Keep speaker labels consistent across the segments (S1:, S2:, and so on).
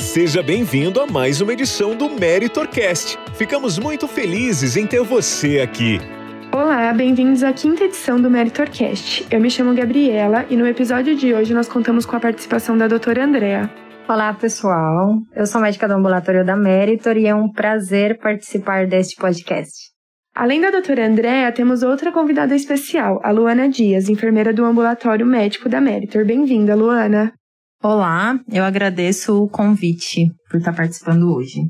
S1: Seja bem-vindo a mais uma edição do Meritorcast. Ficamos muito felizes em ter você aqui.
S2: Olá, bem-vindos à quinta edição do Meritorcast. Eu me chamo Gabriela e no episódio de hoje nós contamos com a participação da doutora Andrea.
S3: Olá, pessoal. Eu sou médica do ambulatório da Meritor e é um prazer participar deste podcast.
S2: Além da doutora Andréa, temos outra convidada especial, a Luana Dias, enfermeira do ambulatório médico da Meritor. Bem-vinda, Luana.
S4: Olá, eu agradeço o convite por estar participando hoje.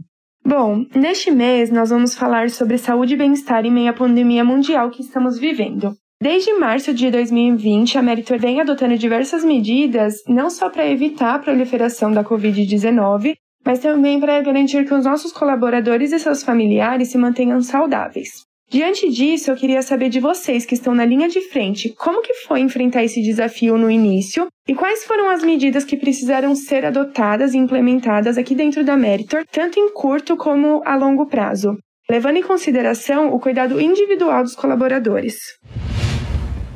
S2: Bom, neste mês nós vamos falar sobre saúde e bem-estar em meio à pandemia mundial que estamos vivendo. Desde março de 2020, a Meritor vem adotando diversas medidas, não só para evitar a proliferação da Covid-19, mas também para garantir que os nossos colaboradores e seus familiares se mantenham saudáveis. Diante disso, eu queria saber de vocês que estão na linha de frente, como que foi enfrentar esse desafio no início e quais foram as medidas que precisaram ser adotadas e implementadas aqui dentro da Meritor, tanto em curto como a longo prazo, levando em consideração o cuidado individual dos colaboradores.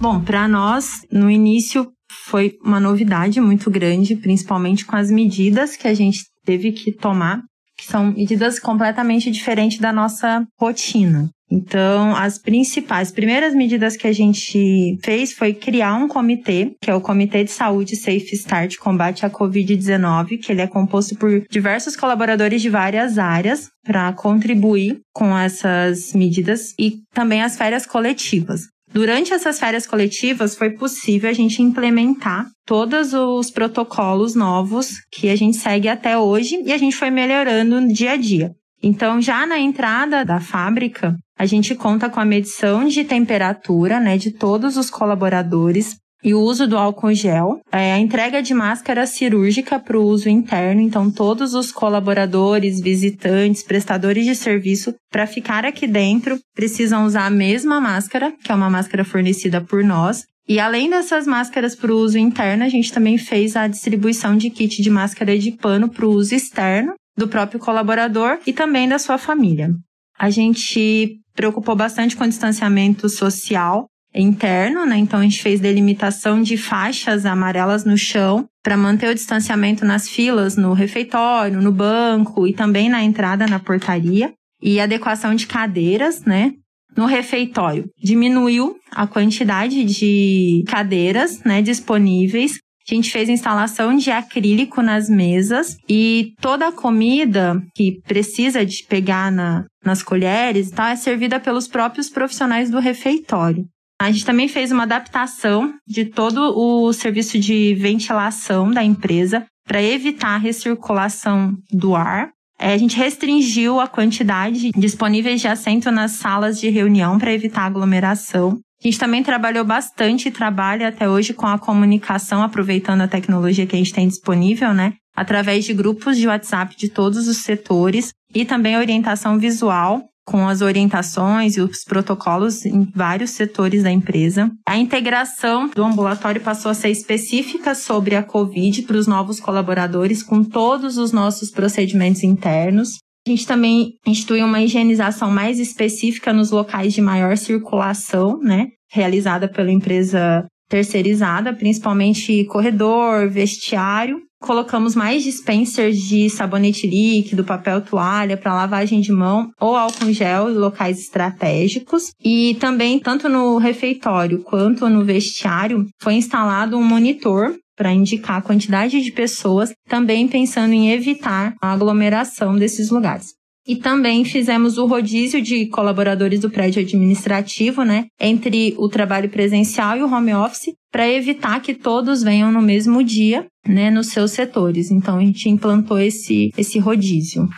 S4: Bom, para nós, no início foi uma novidade muito grande, principalmente com as medidas que a gente teve que tomar, que são medidas completamente diferentes da nossa rotina. Então, as principais, primeiras medidas que a gente fez foi criar um comitê, que é o Comitê de Saúde Safe Start Combate à Covid-19, que ele é composto por diversos colaboradores de várias áreas para contribuir com essas medidas e também as férias coletivas. Durante essas férias coletivas, foi possível a gente implementar todos os protocolos novos que a gente segue até hoje e a gente foi melhorando no dia a dia. Então, já na entrada da fábrica, a gente conta com a medição de temperatura, né, de todos os colaboradores e o uso do álcool gel, é, a entrega de máscara cirúrgica para o uso interno, então todos os colaboradores, visitantes, prestadores de serviço, para ficar aqui dentro, precisam usar a mesma máscara, que é uma máscara fornecida por nós. E além dessas máscaras para o uso interno, a gente também fez a distribuição de kit de máscara de pano para o uso externo do próprio colaborador e também da sua família. A gente preocupou bastante com o distanciamento social interno, né? Então a gente fez delimitação de faixas amarelas no chão para manter o distanciamento nas filas, no refeitório, no banco e também na entrada na portaria e adequação de cadeiras, né? No refeitório, diminuiu a quantidade de cadeiras, né, disponíveis a gente fez instalação de acrílico nas mesas e toda a comida que precisa de pegar na, nas colheres tá, é servida pelos próprios profissionais do refeitório. A gente também fez uma adaptação de todo o serviço de ventilação da empresa para evitar a recirculação do ar. É, a gente restringiu a quantidade disponíveis de assento nas salas de reunião para evitar aglomeração. A gente também trabalhou bastante e trabalha até hoje com a comunicação, aproveitando a tecnologia que a gente tem disponível, né? Através de grupos de WhatsApp de todos os setores e também orientação visual com as orientações e os protocolos em vários setores da empresa. A integração do ambulatório passou a ser específica sobre a Covid para os novos colaboradores, com todos os nossos procedimentos internos. A gente também institui uma higienização mais específica nos locais de maior circulação, né? Realizada pela empresa terceirizada, principalmente corredor, vestiário. Colocamos mais dispensers de sabonete líquido, papel toalha para lavagem de mão ou álcool gel em locais estratégicos. E também, tanto no refeitório quanto no vestiário, foi instalado um monitor para indicar a quantidade de pessoas, também pensando em evitar a aglomeração desses lugares. E também fizemos o rodízio de colaboradores do prédio administrativo, né, entre o trabalho presencial e o home office, para evitar que todos venham no mesmo dia, né, nos seus setores. Então a gente implantou esse esse rodízio.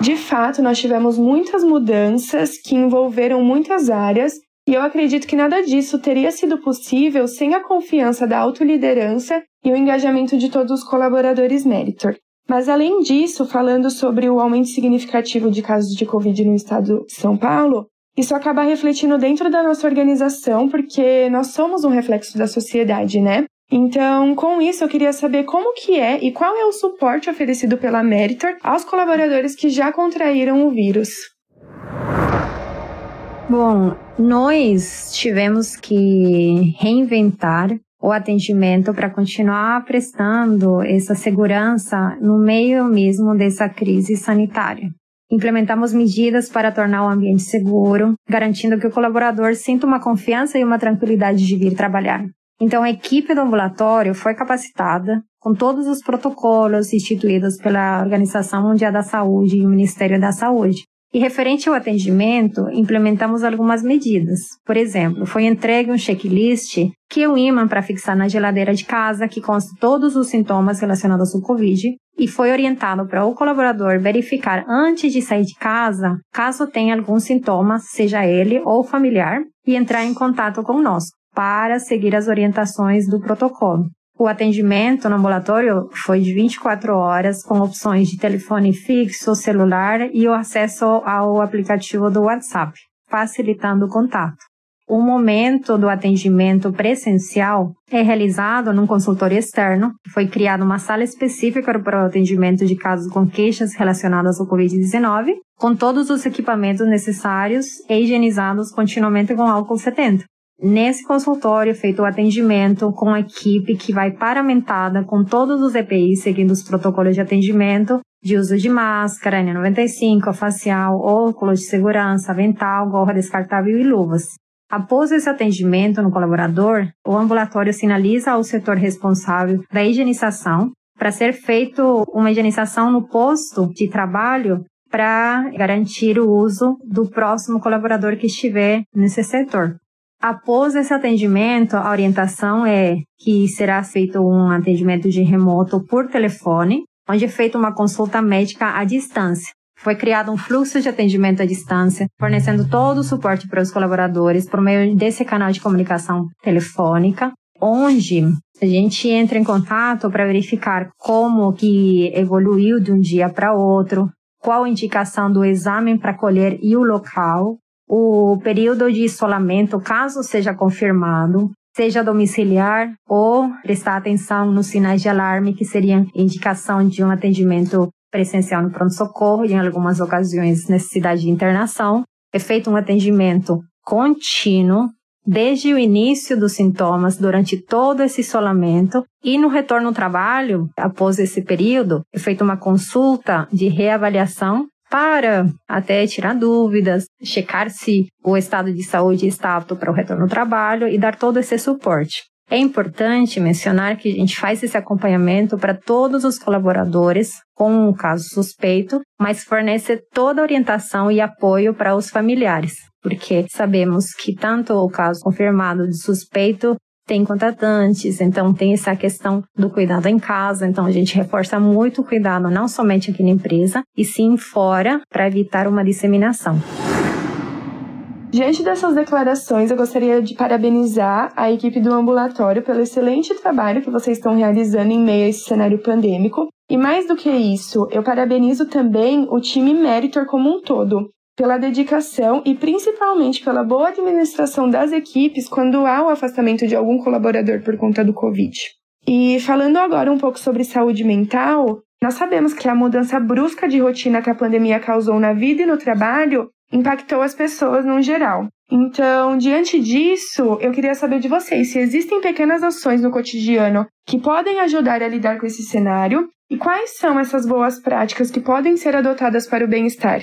S2: De fato, nós tivemos muitas mudanças que envolveram muitas áreas e eu acredito que nada disso teria sido possível sem a confiança da autoliderança e o engajamento de todos os colaboradores Meritor. Mas além disso, falando sobre o aumento significativo de casos de Covid no estado de São Paulo, isso acaba refletindo dentro da nossa organização, porque nós somos um reflexo da sociedade, né? Então, com isso, eu queria saber como que é e qual é o suporte oferecido pela Meritor aos colaboradores que já contraíram o vírus.
S3: Bom, nós tivemos que reinventar o atendimento para continuar prestando essa segurança no meio mesmo dessa crise sanitária. Implementamos medidas para tornar o ambiente seguro, garantindo que o colaborador sinta uma confiança e uma tranquilidade de vir trabalhar. Então, a equipe do ambulatório foi capacitada com todos os protocolos instituídos pela Organização Mundial da Saúde e o Ministério da Saúde. E referente ao atendimento, implementamos algumas medidas. Por exemplo, foi entregue um checklist que é um imã para fixar na geladeira de casa que consta todos os sintomas relacionados ao Covid e foi orientado para o colaborador verificar antes de sair de casa, caso tenha algum sintoma, seja ele ou familiar, e entrar em contato conosco para seguir as orientações do protocolo. O atendimento no ambulatório foi de 24 horas, com opções de telefone fixo, celular e o acesso ao aplicativo do WhatsApp, facilitando o contato. O momento do atendimento presencial é realizado num consultório externo. Foi criada uma sala específica para o atendimento de casos com queixas relacionadas ao Covid-19, com todos os equipamentos necessários e higienizados continuamente com álcool 70. Nesse consultório, feito o atendimento com a equipe que vai paramentada com todos os EPIs, seguindo os protocolos de atendimento, de uso de máscara, N95, facial, óculos de segurança, avental, gorra descartável e luvas. Após esse atendimento no colaborador, o ambulatório sinaliza ao setor responsável da higienização para ser feito uma higienização no posto de trabalho para garantir o uso do próximo colaborador que estiver nesse setor. Após esse atendimento, a orientação é que será feito um atendimento de remoto por telefone, onde é feita uma consulta médica à distância. Foi criado um fluxo de atendimento à distância, fornecendo todo o suporte para os colaboradores por meio desse canal de comunicação telefônica, onde a gente entra em contato para verificar como que evoluiu de um dia para outro, qual a indicação do exame para colher e o local, o período de isolamento, caso seja confirmado, seja domiciliar ou prestar atenção nos sinais de alarme, que seriam indicação de um atendimento presencial no pronto-socorro e, em algumas ocasiões, necessidade de internação. É feito um atendimento contínuo desde o início dos sintomas, durante todo esse isolamento, e no retorno ao trabalho, após esse período, é feita uma consulta de reavaliação para até tirar dúvidas, checar se o estado de saúde está apto para o retorno ao trabalho e dar todo esse suporte. É importante mencionar que a gente faz esse acompanhamento para todos os colaboradores com um caso suspeito, mas fornece toda a orientação e apoio para os familiares, porque sabemos que tanto o caso confirmado de suspeito tem contratantes, então tem essa questão do cuidado em casa, então a gente reforça muito o cuidado não somente aqui na empresa, e sim fora, para evitar uma disseminação.
S2: Diante dessas declarações, eu gostaria de parabenizar a equipe do ambulatório pelo excelente trabalho que vocês estão realizando em meio a esse cenário pandêmico. E mais do que isso, eu parabenizo também o time Meritor como um todo, pela dedicação e principalmente pela boa administração das equipes quando há o afastamento de algum colaborador por conta do Covid. E falando agora um pouco sobre saúde mental, nós sabemos que a mudança brusca de rotina que a pandemia causou na vida e no trabalho impactou as pessoas no geral. Então, diante disso, eu queria saber de vocês se existem pequenas ações no cotidiano que podem ajudar a lidar com esse cenário e quais são essas boas práticas que podem ser adotadas para o bem-estar.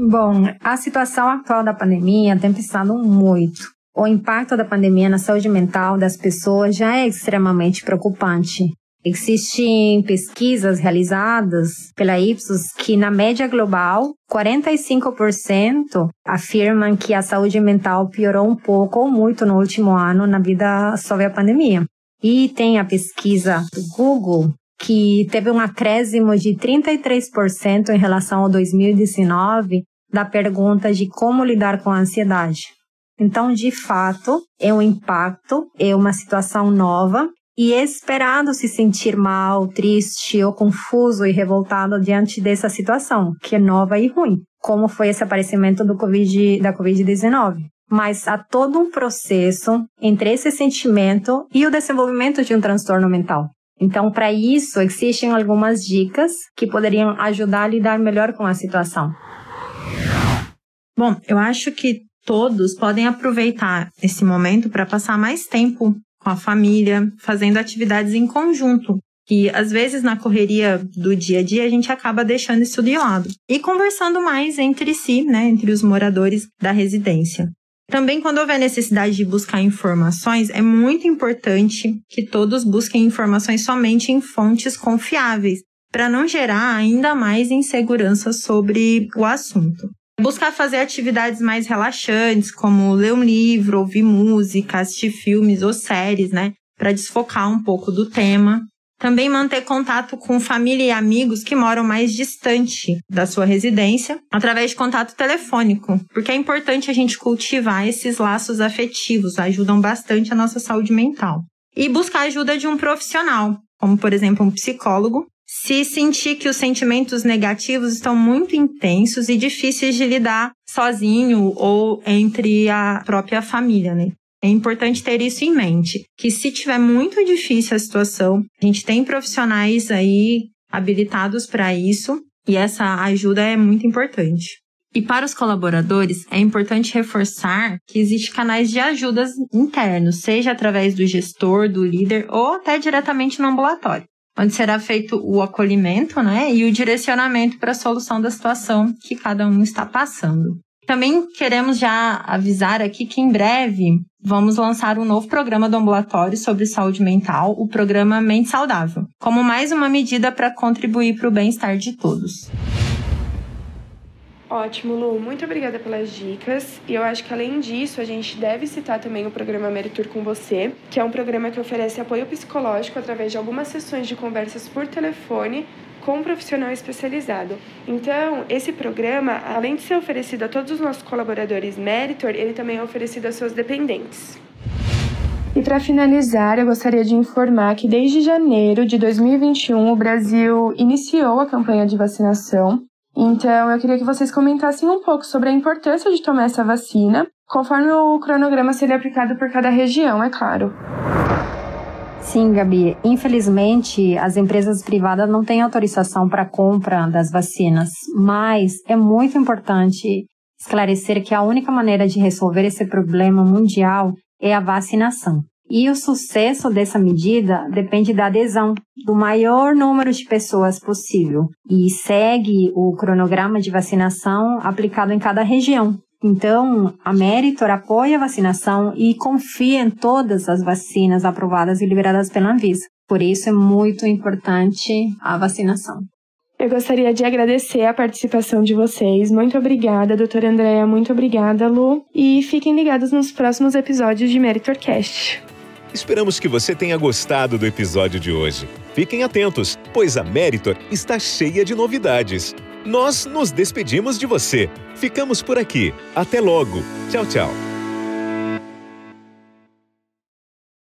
S3: Bom, a situação atual da pandemia tem pensado muito. O impacto da pandemia na saúde mental das pessoas já é extremamente preocupante. Existem pesquisas realizadas pela Ipsos que, na média global, 45% afirmam que a saúde mental piorou um pouco ou muito no último ano na vida sob a pandemia. E tem a pesquisa do Google que teve um acréscimo de 33% em relação ao 2019 da pergunta de como lidar com a ansiedade. Então, de fato, é um impacto, é uma situação nova e é esperado se sentir mal, triste ou confuso e revoltado diante dessa situação, que é nova e ruim, como foi esse aparecimento do COVID, da Covid-19 mas há todo um processo entre esse sentimento e o desenvolvimento de um transtorno mental. Então, para isso, existem algumas dicas que poderiam ajudar a lidar melhor com a situação.
S4: Bom, eu acho que todos podem aproveitar esse momento para passar mais tempo com a família, fazendo atividades em conjunto, que às vezes na correria do dia a dia a gente acaba deixando isso de lado. E conversando mais entre si, né, entre os moradores da residência. Também, quando houver necessidade de buscar informações, é muito importante que todos busquem informações somente em fontes confiáveis, para não gerar ainda mais insegurança sobre o assunto. Buscar fazer atividades mais relaxantes, como ler um livro, ouvir música, assistir filmes ou séries, né? Para desfocar um pouco do tema. Também manter contato com família e amigos que moram mais distante da sua residência, através de contato telefônico, porque é importante a gente cultivar esses laços afetivos, ajudam bastante a nossa saúde mental. E buscar ajuda de um profissional, como por exemplo um psicólogo, se sentir que os sentimentos negativos estão muito intensos e difíceis de lidar sozinho ou entre a própria família, né? É importante ter isso em mente, que se tiver muito difícil a situação, a gente tem profissionais aí habilitados para isso e essa ajuda é muito importante. E para os colaboradores, é importante reforçar que existem canais de ajudas internos, seja através do gestor, do líder ou até diretamente no ambulatório onde será feito o acolhimento né, e o direcionamento para a solução da situação que cada um está passando. Também queremos já avisar aqui que em breve vamos lançar um novo programa do ambulatório sobre saúde mental, o programa Mente Saudável, como mais uma medida para contribuir para o bem-estar de todos.
S2: Ótimo, Lu. Muito obrigada pelas dicas. E eu acho que além disso, a gente deve citar também o programa Meritur com você, que é um programa que oferece apoio psicológico através de algumas sessões de conversas por telefone com um profissional especializado. Então, esse programa, além de ser oferecido a todos os nossos colaboradores Meritor, ele também é oferecido aos seus dependentes. E para finalizar, eu gostaria de informar que desde janeiro de 2021 o Brasil iniciou a campanha de vacinação então, eu queria que vocês comentassem um pouco sobre a importância de tomar essa vacina, conforme o cronograma seria aplicado por cada região, é claro.
S3: Sim, Gabi. Infelizmente, as empresas privadas não têm autorização para compra das vacinas, mas é muito importante esclarecer que a única maneira de resolver esse problema mundial é a vacinação. E o sucesso dessa medida depende da adesão do maior número de pessoas possível e segue o cronograma de vacinação aplicado em cada região. Então, a Meritor apoia a vacinação e confia em todas as vacinas aprovadas e liberadas pela Anvisa. Por isso é muito importante a vacinação.
S2: Eu gostaria de agradecer a participação de vocês. Muito obrigada, doutora Andréa. Muito obrigada, Lu. E fiquem ligados nos próximos episódios de Meritorcast.
S1: Esperamos que você tenha gostado do episódio de hoje. Fiquem atentos, pois a Meritor está cheia de novidades. Nós nos despedimos de você. Ficamos por aqui. Até logo. Tchau, tchau.